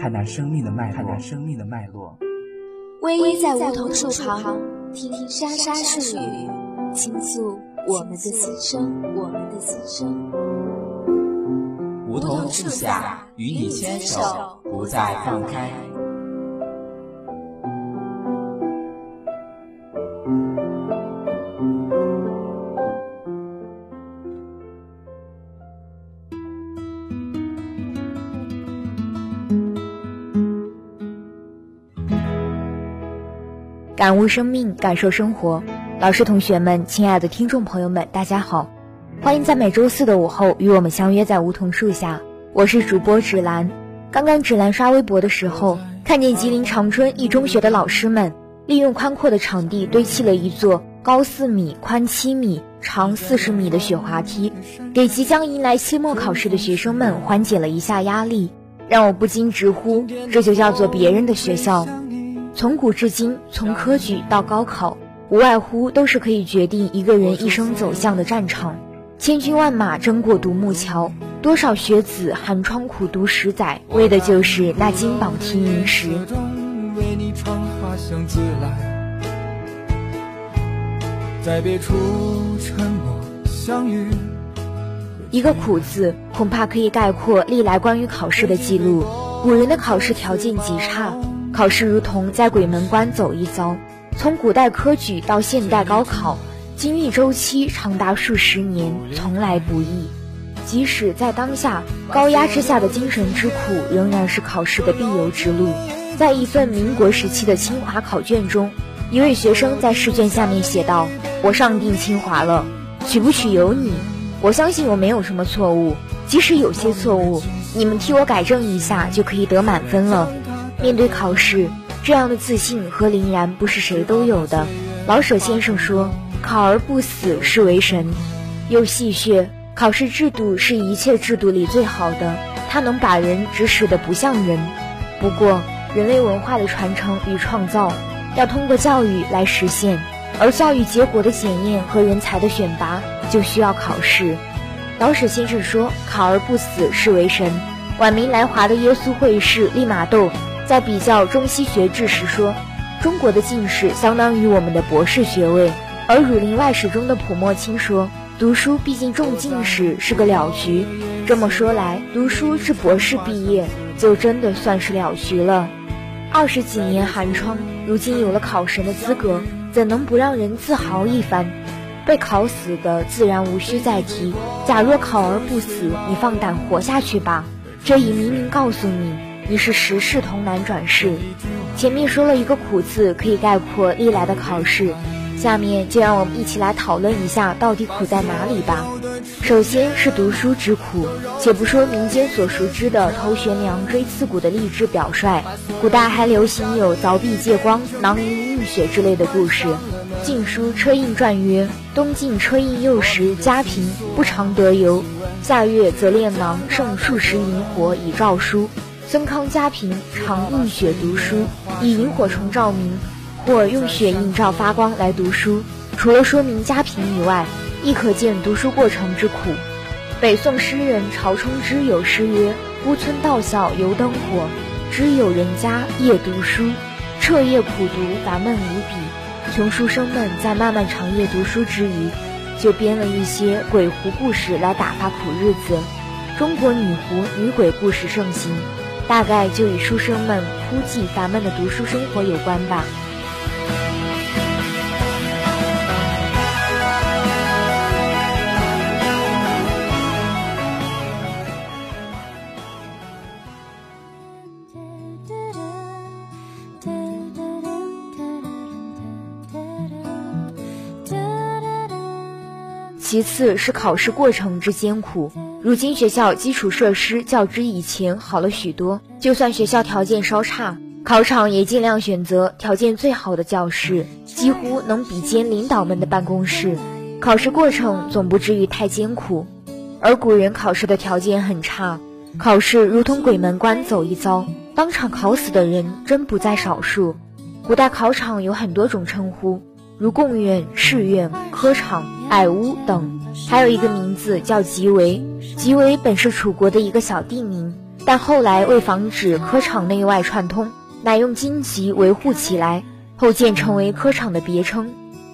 看那生命的脉络，看那生命的脉络。偎依在梧桐树旁，听沙沙树语，倾诉我们的心声，我们的心声。梧桐树下，与你牵手，不再放开。感悟生命，感受生活。老师、同学们，亲爱的听众朋友们，大家好，欢迎在每周四的午后与我们相约在梧桐树下。我是主播芷兰。刚刚芷兰刷微博的时候，看见吉林长春一中学的老师们利用宽阔的场地堆砌了一座高四米、宽七米、长四十米的雪滑梯，给即将迎来期末考试的学生们缓解了一下压力，让我不禁直呼：这就叫做别人的学校。从古至今，从科举到高考，无外乎都是可以决定一个人一生走向的战场。千军万马争过独木桥，多少学子寒窗苦读十载，为的就是那金榜题名时。一个苦字，恐怕可以概括历来关于考试的记录。古人的考试条件极差。考试如同在鬼门关走一遭，从古代科举到现代高考，经历周期长达数十年，从来不易。即使在当下高压之下的精神之苦，仍然是考试的必由之路。在一份民国时期的清华考卷中，一位学生在试卷下面写道：“我上定清华了，取不取由你。我相信我没有什么错误，即使有些错误，你们替我改正一下，就可以得满分了。”面对考试，这样的自信和凛然不是谁都有的。老舍先生说：“考而不死是为神。”又戏谑：“考试制度是一切制度里最好的，它能把人指使的不像人。不过，人类文化的传承与创造要通过教育来实现，而教育结果的检验和人才的选拔就需要考试。”老舍先生说：“考而不死是为神。”晚明来华的耶稣会士利玛窦。在比较中西学制时说，中国的进士相当于我们的博士学位；而《儒林外史》中的普莫卿说，读书毕竟中进士是个了局。这么说来，读书至博士毕业，就真的算是了局了。二十几年寒窗，如今有了考神的资格，怎能不让人自豪一番？被考死的自然无需再提。假若考而不死，你放胆活下去吧。这已明明告诉你。你是十世同难转世。前面说了一个苦字，可以概括历来的考试。下面就让我们一起来讨论一下，到底苦在哪里吧。首先是读书之苦，且不说民间所熟知的头悬梁、锥刺股的励志表率，古代还流行有凿壁借光、囊萤浴血之类的故事。《晋书·车胤传》曰：“东晋车胤幼时家贫，不常得油，夏月则炼囊盛数十萤火以照书。”孙康家贫，常映雪读书，以萤火虫照明，或用雪映照发光来读书。除了说明家贫以外，亦可见读书过程之苦。北宋诗人曹冲之有诗曰：“孤村道小犹灯火，知有人家夜读书。彻夜苦读，烦闷无比。穷书生们在漫漫长夜读书之余，就编了一些鬼狐故事来打发苦日子。中国女狐、女鬼故事盛行。”大概就与书生们枯寂烦闷的读书生活有关吧。其次是考试过程之艰苦。如今学校基础设施较之以前好了许多，就算学校条件稍差，考场也尽量选择条件最好的教室，几乎能比肩领导们的办公室。考试过程总不至于太艰苦，而古人考试的条件很差，考试如同鬼门关走一遭，当场考死的人真不在少数。古代考场有很多种称呼，如贡院、试院、科场、矮屋等，还有一个名字叫集围。集围本是楚国的一个小地名，但后来为防止科场内外串通，乃用荆棘维护起来，后渐成为科场的别称。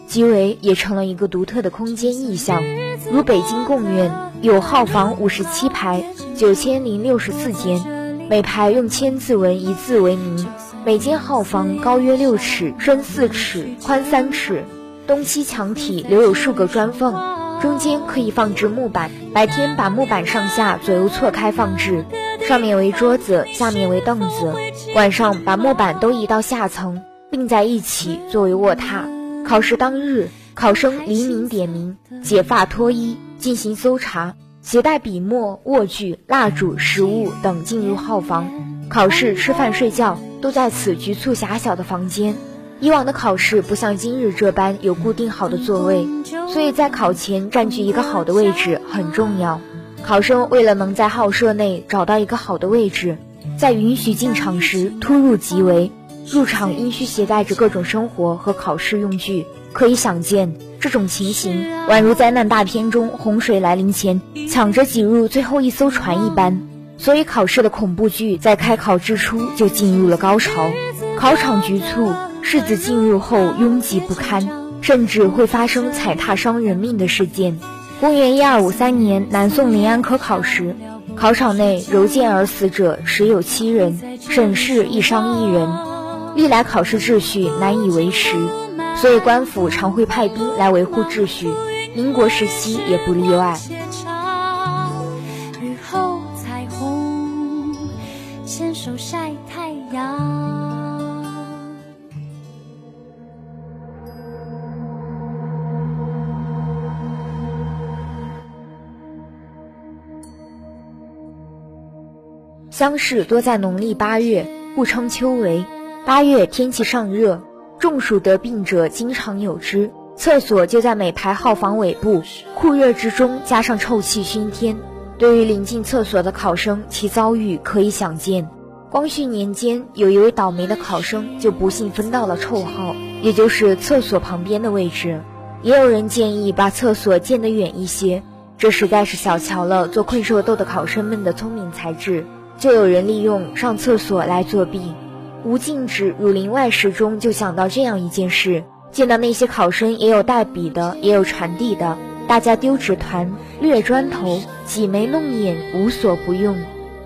集围也成了一个独特的空间意象，如北京贡院有号房五十七排，九千零六十四间，每排用千字文一字为名，每间号房高约六尺，深四尺，宽三尺，东西墙体留有数个砖缝，中间可以放置木板，白天把木板上下左右错开放置，上面为桌子，下面为凳子，晚上把木板都移到下层，并在一起作为卧榻。考试当日，考生黎明点名，解发脱衣，进行搜查，携带笔墨、卧具、蜡烛、食物等进入号房。考试、吃饭、睡觉都在此局促狭小的房间。以往的考试不像今日这般有固定好的座位，所以在考前占据一个好的位置很重要。考生为了能在号舍内找到一个好的位置，在允许进场时突入即为。入场应需携带着各种生活和考试用具，可以想见，这种情形宛如灾难大片中洪水来临前抢着挤入最后一艘船一般。所以，考试的恐怖剧在开考之初就进入了高潮。考场局促，士子进入后拥挤不堪，甚至会发生踩踏伤人命的事件。公元一二五三年，南宋临安科考时，考场内柔剑而死者十有七人，审视一伤一人。历来考试秩序难以维持，所以官府常会派兵来维护秩序。民国时期也不例外。日后彩虹，牵手晒太阳乡试多在农历八月，故称秋闱。八月天气尚热，中暑得病者经常有之。厕所就在每排号房尾部，酷热之中加上臭气熏天，对于临近厕所的考生，其遭遇可以想见。光绪年间，有一位倒霉的考生就不幸分到了臭号，也就是厕所旁边的位置。也有人建议把厕所建得远一些，这实在是小瞧了做困兽斗的考生们的聪明才智。就有人利用上厕所来作弊。吴敬止《儒林外史》中就想到这样一件事：见到那些考生也有带笔的，也有传递的，大家丢纸团、掠砖头、挤眉弄眼，无所不用。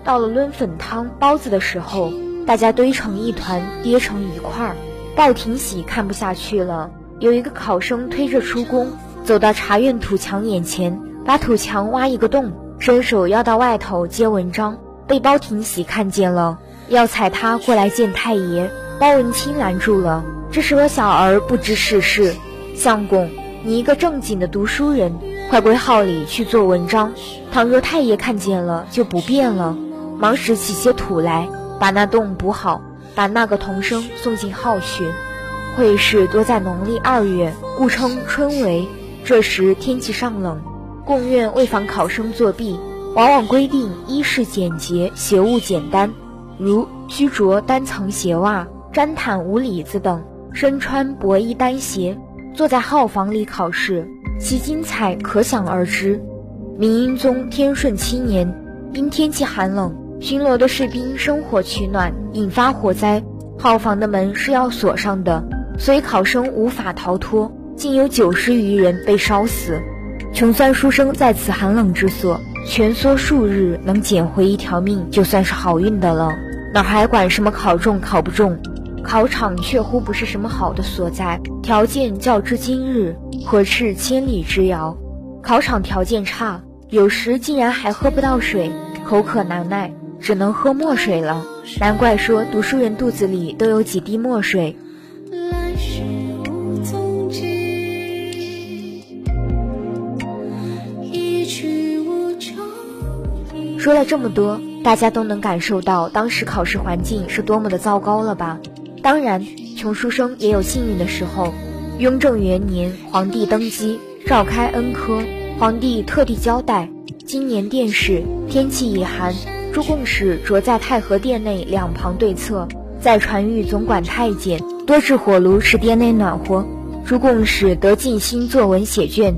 到了抡粉汤、包子的时候，大家堆成一团，叠成一块儿。鲍廷喜看不下去了，有一个考生推着出宫，走到茶院土墙眼前，把土墙挖一个洞，伸手要到外头接文章，被包廷喜看见了。要踩他过来见太爷，包文清拦住了。这是我小儿不知世事。相公，你一个正经的读书人，快归号里去做文章。倘若太爷看见了，就不便了。忙拾起些土来，把那洞补好，把那个童生送进号去。会试多在农历二月，故称春闱。这时天气尚冷，贡院为防考生作弊，往往规定衣饰简洁，鞋物简单。如须着单层鞋袜、毡毯无里子等，身穿薄衣单鞋，坐在号房里考试，其精彩可想而知。明英宗天顺七年，因天气寒冷，巡逻的士兵生火取暖，引发火灾，号房的门是要锁上的，所以考生无法逃脱，竟有九十余人被烧死。穷酸书生在此寒冷之所蜷缩数日，能捡回一条命，就算是好运的了。哪还管什么考中考不中？考场确乎不是什么好的所在，条件较之今日，何啻千里之遥。考场条件差，有时竟然还喝不到水，口渴难耐，只能喝墨水了。难怪说读书人肚子里都有几滴墨水。说了这么多，大家都能感受到当时考试环境是多么的糟糕了吧？当然，穷书生也有幸运的时候。雍正元年，皇帝登基，召开恩科。皇帝特地交代，今年殿试天气已寒，诸贡使着在太和殿内两旁对策，在传谕总管太监多置火炉，使殿内暖和。诸贡使得静心作文写卷。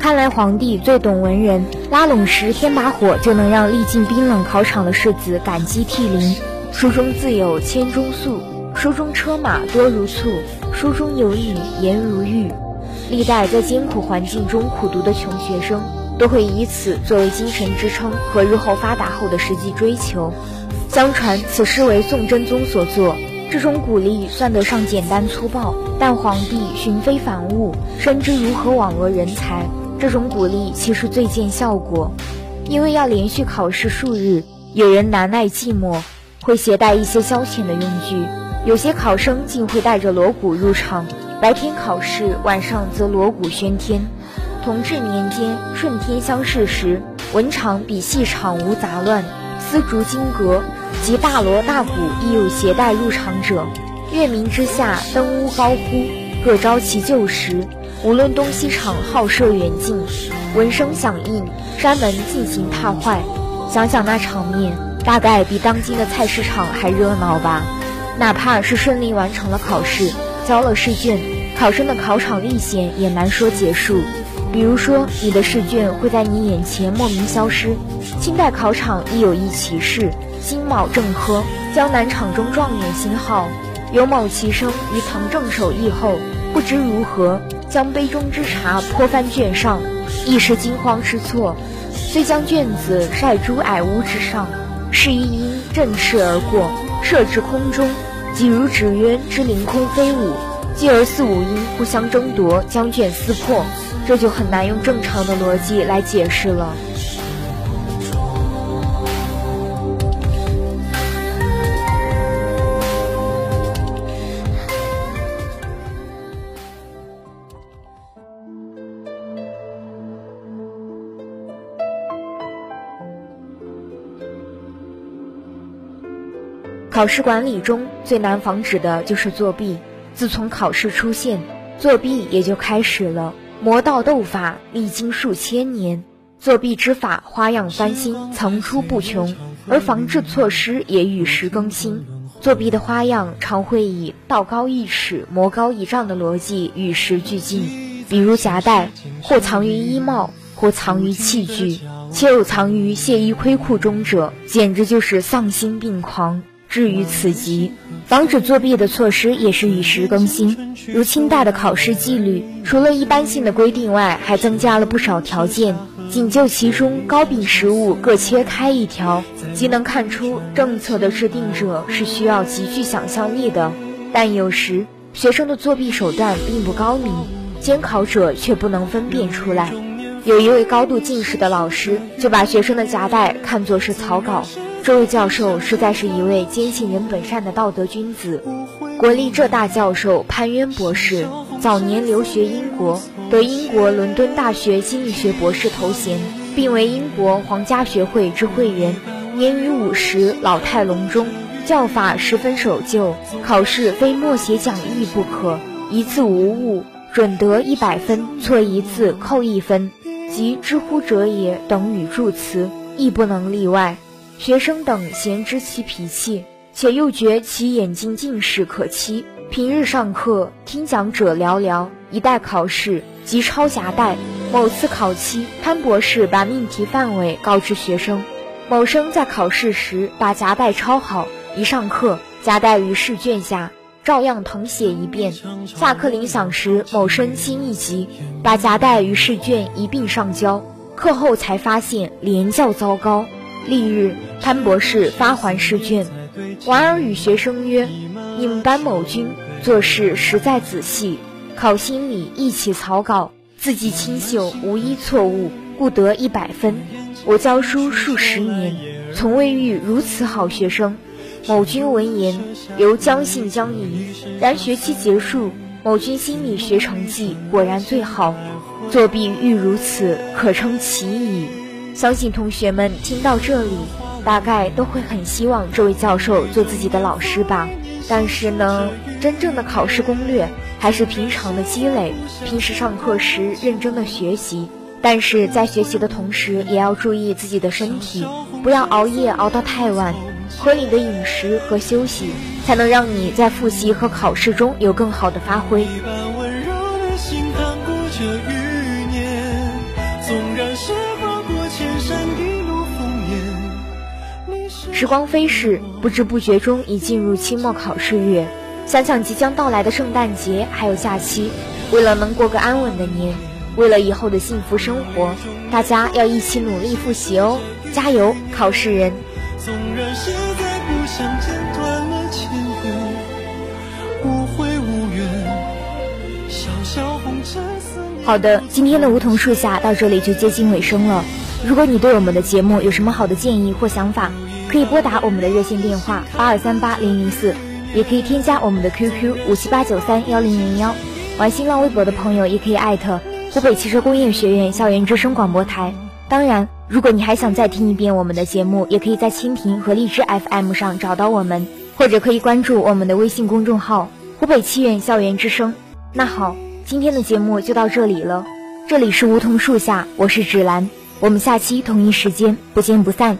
看来皇帝最懂文人，拉拢时添把火，就能让历尽冰冷考场的士子感激涕零。书中自有千钟粟，书中车马多如簇。书中有语言如玉，历代在艰苦环境中苦读的穷学生，都会以此作为精神支撑和日后发达后的实际追求。相传此诗为宋真宗所作，这种鼓励算得上简单粗暴，但皇帝寻非凡物，深知如何网罗人才，这种鼓励其实最见效果。因为要连续考试数日，有人难耐寂寞，会携带一些消遣的用具。有些考生竟会带着锣鼓入场，白天考试，晚上则锣鼓喧天。同治年间，顺天乡试时，文场比戏场无杂乱，丝竹金阁及大锣大鼓亦有携带入场者。月明之下，登屋高呼，各招其就时。无论东西场，好射远近，闻声响应，山门尽行踏坏。想想那场面，大概比当今的菜市场还热闹吧。哪怕是顺利完成了考试，交了试卷，考生的考场历险也难说结束。比如说，你的试卷会在你眼前莫名消失。清代考场亦有一奇事：辛卯正科，江南场中状元星号，有某棋生于唐正手艺后，不知如何将杯中之茶泼翻卷上，一时惊慌失措，遂将卷子晒诸矮屋之上，是一鹰振翅而过，射至空中。即如纸鸢之凌空飞舞，继而四五音互相争夺，将卷撕破，这就很难用正常的逻辑来解释了。考试管理中最难防止的就是作弊。自从考试出现，作弊也就开始了。魔道斗法历经数千年，作弊之法花样翻新，层出不穷，而防治措施也与时更新。作弊的花样常会以道高一尺，魔高一丈的逻辑与时俱进。比如夹带，或藏于衣帽，或藏于器具，且有藏于亵衣盔裤中者，简直就是丧心病狂。至于此级，防止作弊的措施也是与时更新。如清代的考试纪律，除了一般性的规定外，还增加了不少条件。仅就其中高丙实物各切开一条，即能看出政策的制定者是需要极具想象力的。但有时学生的作弊手段并不高明，监考者却不能分辨出来。有一位高度近视的老师，就把学生的夹带看作是草稿。这位教授实在是一位坚信人本善的道德君子。国立浙大教授潘渊博士早年留学英国，得英国伦敦大学经济学博士头衔，并为英国皇家学会之会员。年逾五十，老态龙钟，教法十分守旧，考试非默写讲义不可，一字无误准得一百分，错一字扣一分，即“知乎者也”等语助词亦不能例外。学生等咸知其脾气，且又觉其眼睛近视可欺。平日上课听讲者寥寥，一待考试即抄夹带。某次考期，潘博士把命题范围告知学生，某生在考试时把夹带抄好，一上课夹带于试卷下，照样誊写一遍。下课铃响时，某生心一急，把夹带与试卷一并上交。课后才发现，连较糟糕。翌日，潘博士发还试卷，莞尔与学生曰：“你们班某君做事实在仔细，考心里一起草稿，字迹清秀，无一错误，故得一百分。我教书数十年，从未遇如此好学生。”某君闻言，由将信将疑。然学期结束，某君心理学成绩果然最好，作弊欲如此，可称奇矣。相信同学们听到这里，大概都会很希望这位教授做自己的老师吧。但是呢，真正的考试攻略还是平常的积累，平时上课时认真的学习。但是在学习的同时，也要注意自己的身体，不要熬夜熬到太晚。合理的饮食和休息，才能让你在复习和考试中有更好的发挥。时光飞逝，不知不觉中已进入期末考试月。想想即将到来的圣诞节还有假期，为了能过个安稳的年，为了以后的幸福生活，大家要一起努力复习哦！加油，考试人！纵然现在不想剪断了牵无无怨。小小红尘好的，今天的梧桐树下到这里就接近尾声了。如果你对我们的节目有什么好的建议或想法，可以拨打我们的热线电话八二三八零零四，也可以添加我们的 QQ 五七八九三幺零零幺。玩新浪微博的朋友也可以艾特湖北汽车工业学院校园之声广播台。当然，如果你还想再听一遍我们的节目，也可以在蜻蜓和荔枝 FM 上找到我们，或者可以关注我们的微信公众号“湖北汽院校园之声”。那好，今天的节目就到这里了。这里是梧桐树下，我是芷兰，我们下期同一时间不见不散。